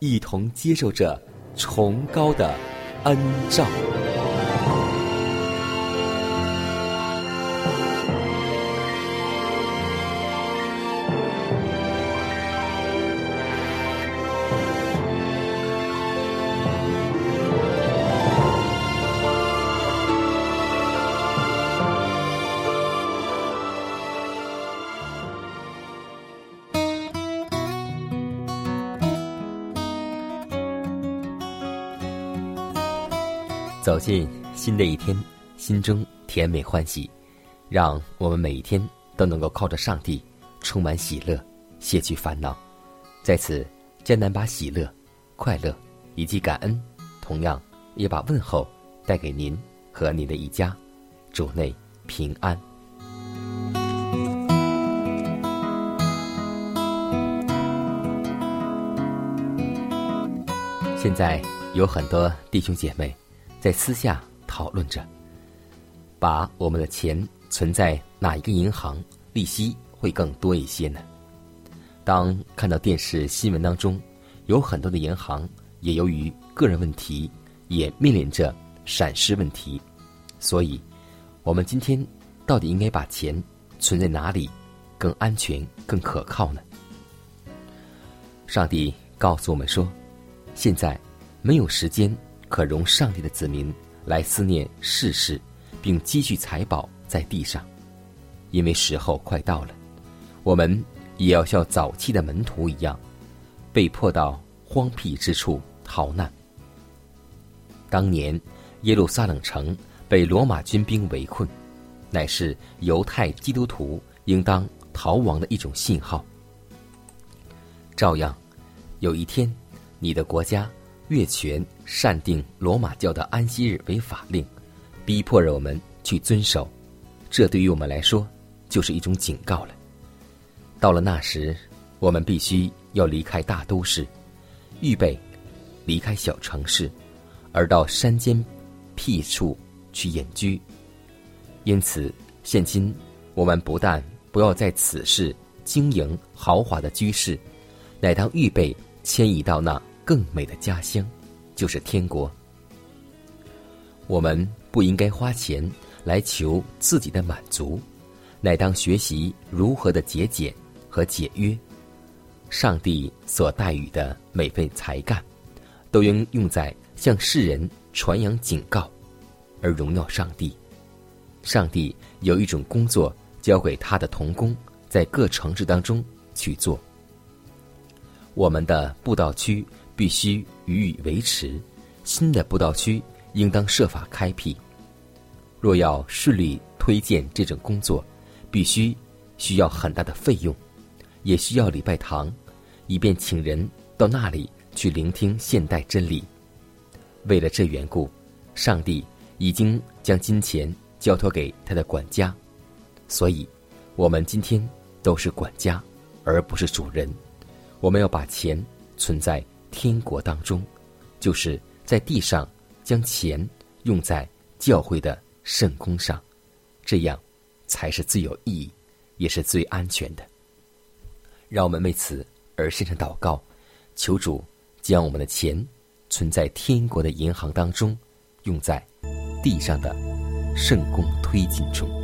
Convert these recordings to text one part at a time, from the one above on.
一同接受着崇高的恩照。走进新的一天，心中甜美欢喜，让我们每一天都能够靠着上帝，充满喜乐，卸去烦恼。在此，艰难把喜乐、快乐以及感恩，同样也把问候带给您和您的一家，主内平安。现在有很多弟兄姐妹在私下讨论着，把我们的钱存在哪一个银行，利息会更多一些呢？当看到电视新闻当中，有很多的银行也由于个人问题，也面临着闪失问题，所以，我们今天到底应该把钱存在哪里，更安全、更可靠呢？上帝告诉我们说。现在没有时间可容上帝的子民来思念世事，并积蓄财宝在地上，因为时候快到了。我们也要像早期的门徒一样，被迫到荒僻之处逃难。当年耶路撒冷城被罗马军兵围困，乃是犹太基督徒应当逃亡的一种信号。照样，有一天。你的国家越权擅定罗马教的安息日为法令，逼迫着我们去遵守，这对于我们来说就是一种警告了。到了那时，我们必须要离开大都市，预备离开小城市，而到山间僻处去隐居。因此，现今我们不但不要在此世经营豪华的居室，乃当预备迁移到那。更美的家乡，就是天国。我们不应该花钱来求自己的满足，乃当学习如何的节俭和节约。上帝所带予的每份才干，都应用在向世人传扬警告，而荣耀上帝。上帝有一种工作交给他的童工，在各城市当中去做。我们的布道区。必须予以维持，新的布道区应当设法开辟。若要顺利推荐这种工作，必须需要很大的费用，也需要礼拜堂，以便请人到那里去聆听现代真理。为了这缘故，上帝已经将金钱交托给他的管家，所以，我们今天都是管家，而不是主人。我们要把钱存在。天国当中，就是在地上将钱用在教会的圣功上，这样才是最有意义，也是最安全的。让我们为此而献上祷告，求主将我们的钱存在天国的银行当中，用在地上的圣功推进中。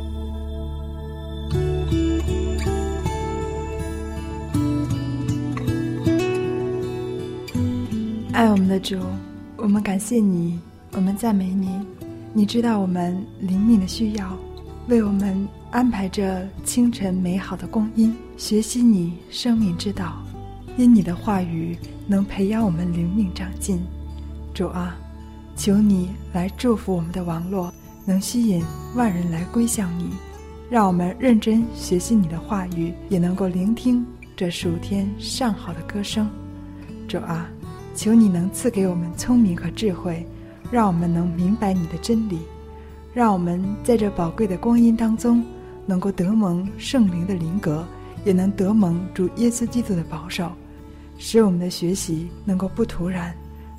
爱我们的主，我们感谢你，我们赞美你。你知道我们灵命的需要，为我们安排着清晨美好的光阴，学习你生命之道。因你的话语能培养我们灵命长进。主啊，求你来祝福我们的网络，能吸引万人来归向你。让我们认真学习你的话语，也能够聆听这数天上好的歌声。主啊。求你能赐给我们聪明和智慧，让我们能明白你的真理，让我们在这宝贵的光阴当中，能够得蒙圣灵的灵格，也能得蒙主耶稣基督的保守，使我们的学习能够不突然，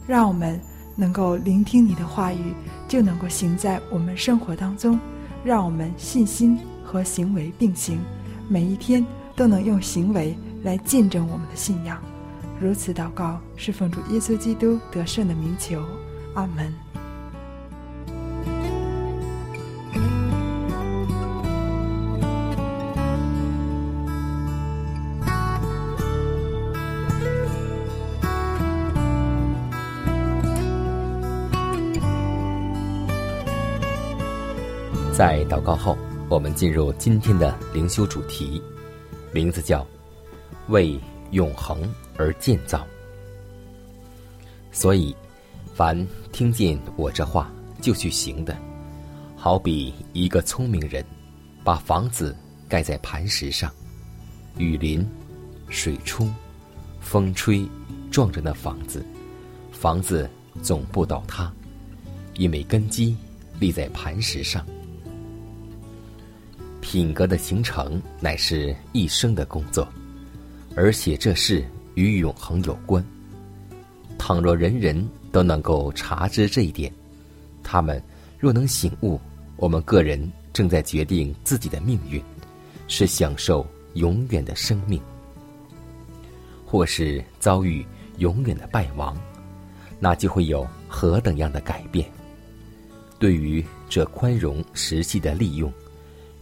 让我们能够聆听你的话语，就能够行在我们生活当中，让我们信心和行为并行，每一天都能用行为来见证我们的信仰。如此祷告，是奉主耶稣基督得胜的名求，阿门。在祷告后，我们进入今天的灵修主题，名字叫“为永恒”。而建造，所以，凡听见我这话就去行的，好比一个聪明人，把房子盖在磐石上，雨淋，水冲，风吹，撞着那房子，房子总不倒塌，因为根基立在磐石上。品格的形成乃是一生的工作，而且这事。与永恒有关。倘若人人都能够察知这一点，他们若能醒悟，我们个人正在决定自己的命运，是享受永远的生命，或是遭遇永远的败亡，那就会有何等样的改变？对于这宽容实际的利用，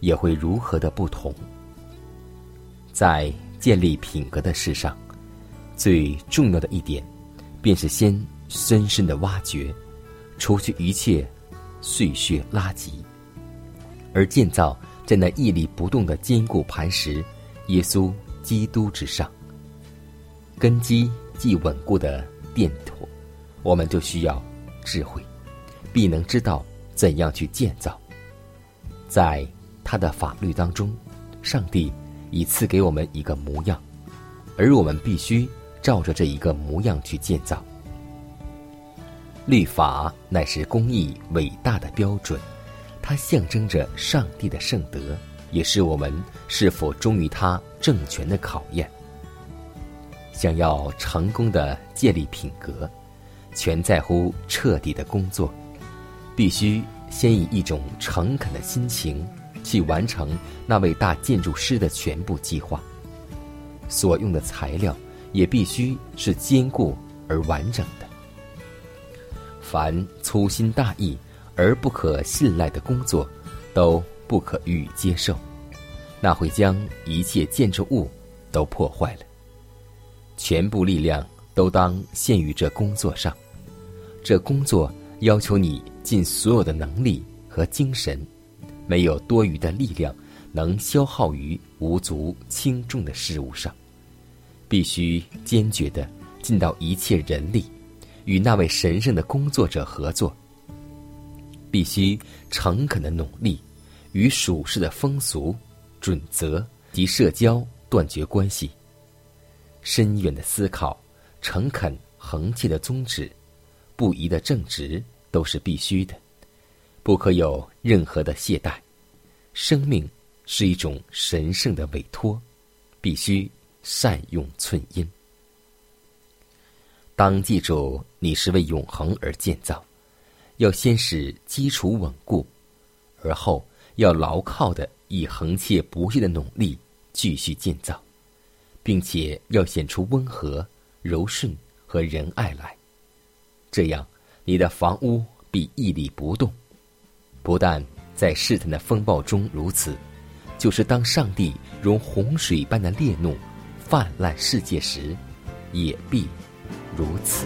也会如何的不同？在建立品格的事上。最重要的一点，便是先深深的挖掘，除去一切碎屑垃圾，而建造在那屹立不动的坚固磐石——耶稣基督之上。根基既稳固的殿土，我们就需要智慧，必能知道怎样去建造。在他的法律当中，上帝以赐给我们一个模样，而我们必须。照着这一个模样去建造。律法乃是公义伟大的标准，它象征着上帝的圣德，也是我们是否忠于他政权的考验。想要成功的建立品格，全在乎彻底的工作，必须先以一种诚恳的心情去完成那位大建筑师的全部计划。所用的材料。也必须是坚固而完整的。凡粗心大意而不可信赖的工作，都不可予以接受，那会将一切建筑物都破坏了。全部力量都当献于这工作上。这工作要求你尽所有的能力和精神，没有多余的力量能消耗于无足轻重的事物上。必须坚决的尽到一切人力，与那位神圣的工作者合作。必须诚恳的努力，与属世的风俗、准则及社交断绝关系。深远的思考、诚恳恒切的宗旨、不移的正直，都是必须的，不可有任何的懈怠。生命是一种神圣的委托，必须。善用寸阴，当记住你是为永恒而建造，要先使基础稳固，而后要牢靠的以恒切不懈的努力继续建造，并且要显出温和、柔顺和仁爱来，这样你的房屋必屹立不动，不但在试探的风暴中如此，就是当上帝如洪水般的烈怒泛滥世界时，也必如此。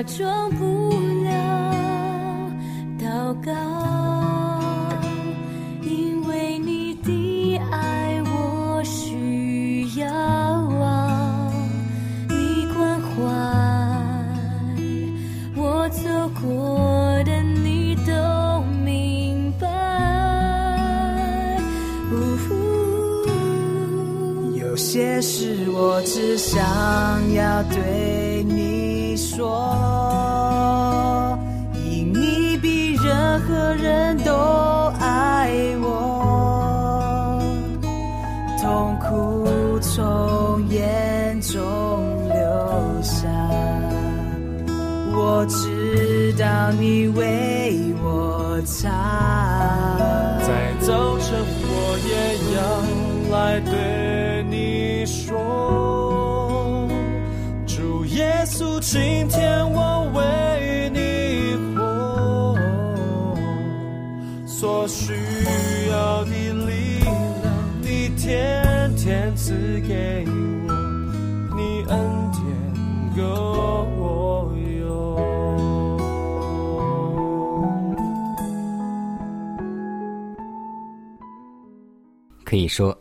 假装不了。祷告，因为你的爱我需要啊，你关怀我走过的，你都明白。有些事我只想要对让你为我擦。在早晨，我也要来对你说，主耶稣，今天我为你活，所需说，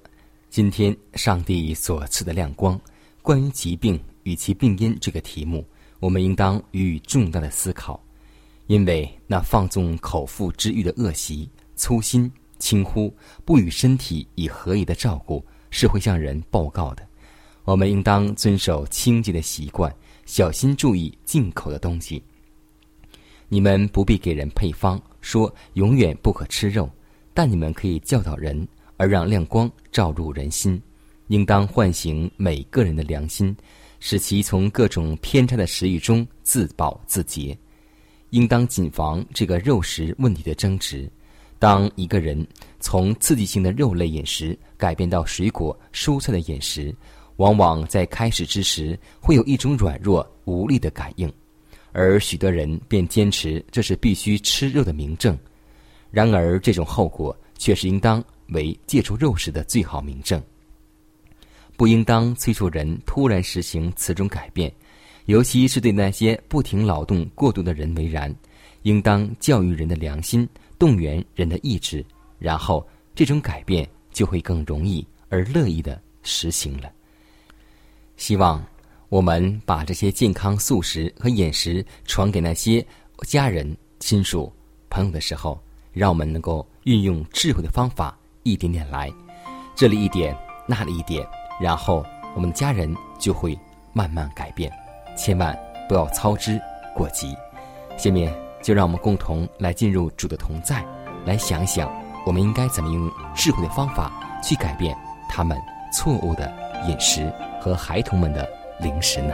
今天上帝所赐的亮光，关于疾病与其病因这个题目，我们应当予以重大的思考，因为那放纵口腹之欲的恶习、粗心、轻忽、不与身体以合宜的照顾，是会向人报告的。我们应当遵守清洁的习惯，小心注意进口的东西。你们不必给人配方，说永远不可吃肉，但你们可以教导人，而让亮光照入人心。应当唤醒每个人的良心，使其从各种偏差的食欲中自保自洁。应当谨防这个肉食问题的争执。当一个人从刺激性的肉类饮食改变到水果、蔬菜的饮食，往往在开始之时会有一种软弱无力的感应，而许多人便坚持这是必须吃肉的明证。然而，这种后果却是应当为戒除肉食的最好明证。不应当催促人突然实行此种改变，尤其是对那些不停劳动过度的人为然。应当教育人的良心，动员人的意志，然后这种改变就会更容易而乐意的实行了。希望我们把这些健康素食和饮食传给那些家人、亲属、朋友的时候，让我们能够运用智慧的方法，一点点来，这里一点，那里一点，然后我们的家人就会慢慢改变。千万不要操之过急。下面就让我们共同来进入主的同在，来想一想我们应该怎么用智慧的方法去改变他们错误的饮食和孩童们的零食呢？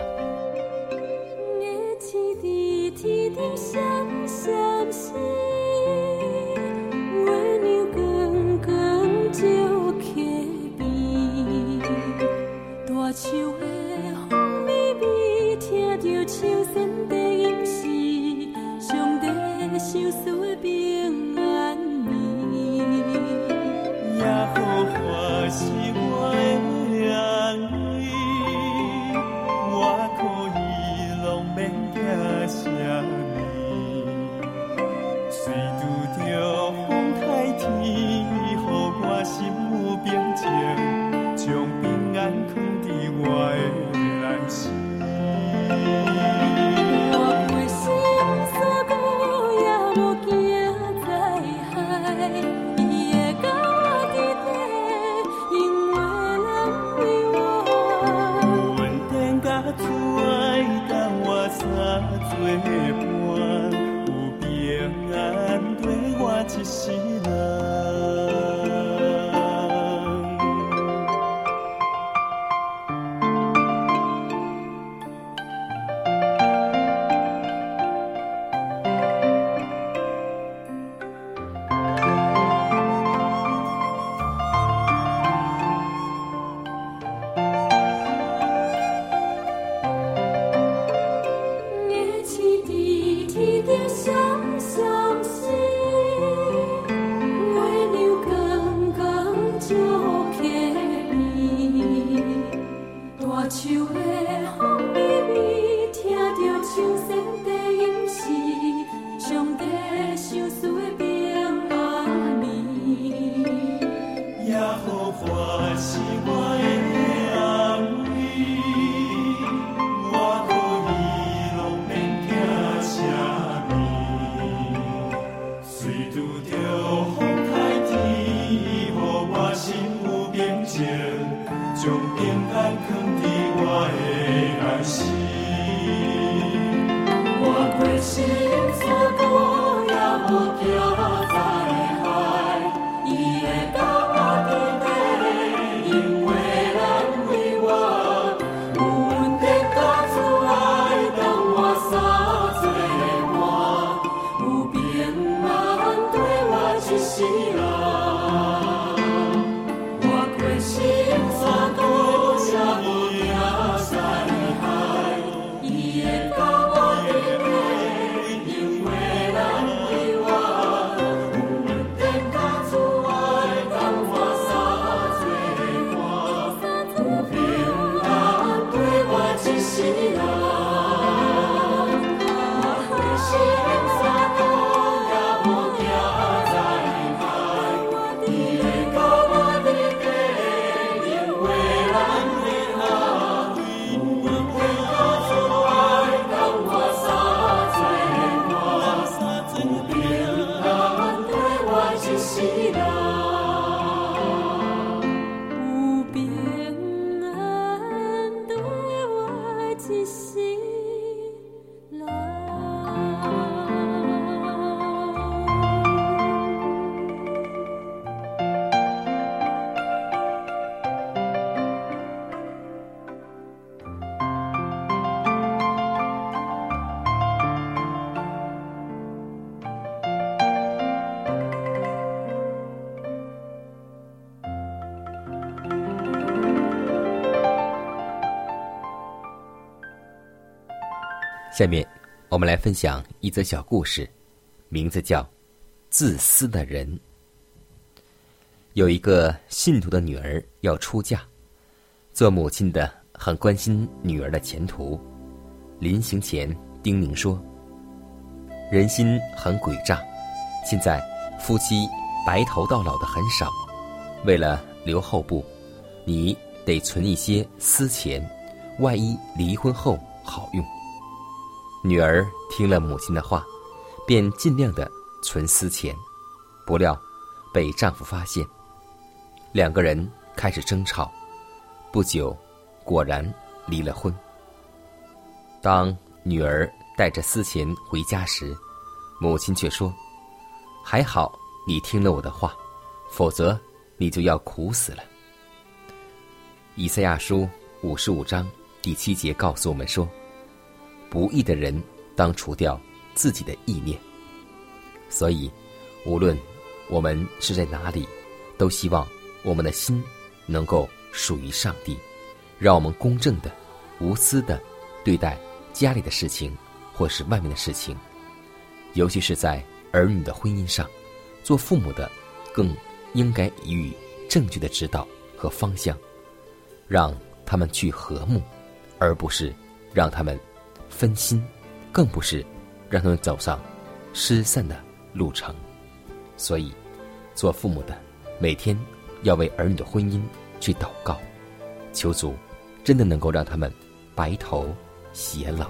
you say 下面，我们来分享一则小故事，名字叫《自私的人》。有一个信徒的女儿要出嫁，做母亲的很关心女儿的前途，临行前叮咛说：“人心很诡诈，现在夫妻白头到老的很少，为了留后步，你得存一些私钱，万一离婚后好用。”女儿听了母亲的话，便尽量的存私钱，不料被丈夫发现，两个人开始争吵，不久，果然离了婚。当女儿带着私钱回家时，母亲却说：“还好你听了我的话，否则你就要苦死了。”以赛亚书五十五章第七节告诉我们说。不义的人当除掉自己的意念。所以，无论我们是在哪里，都希望我们的心能够属于上帝，让我们公正的、无私的对待家里的事情或是外面的事情，尤其是在儿女的婚姻上，做父母的更应该给予正确的指导和方向，让他们去和睦，而不是让他们。分心，更不是让他们走上失散的路程。所以，做父母的每天要为儿女的婚姻去祷告，求主真的能够让他们白头偕老。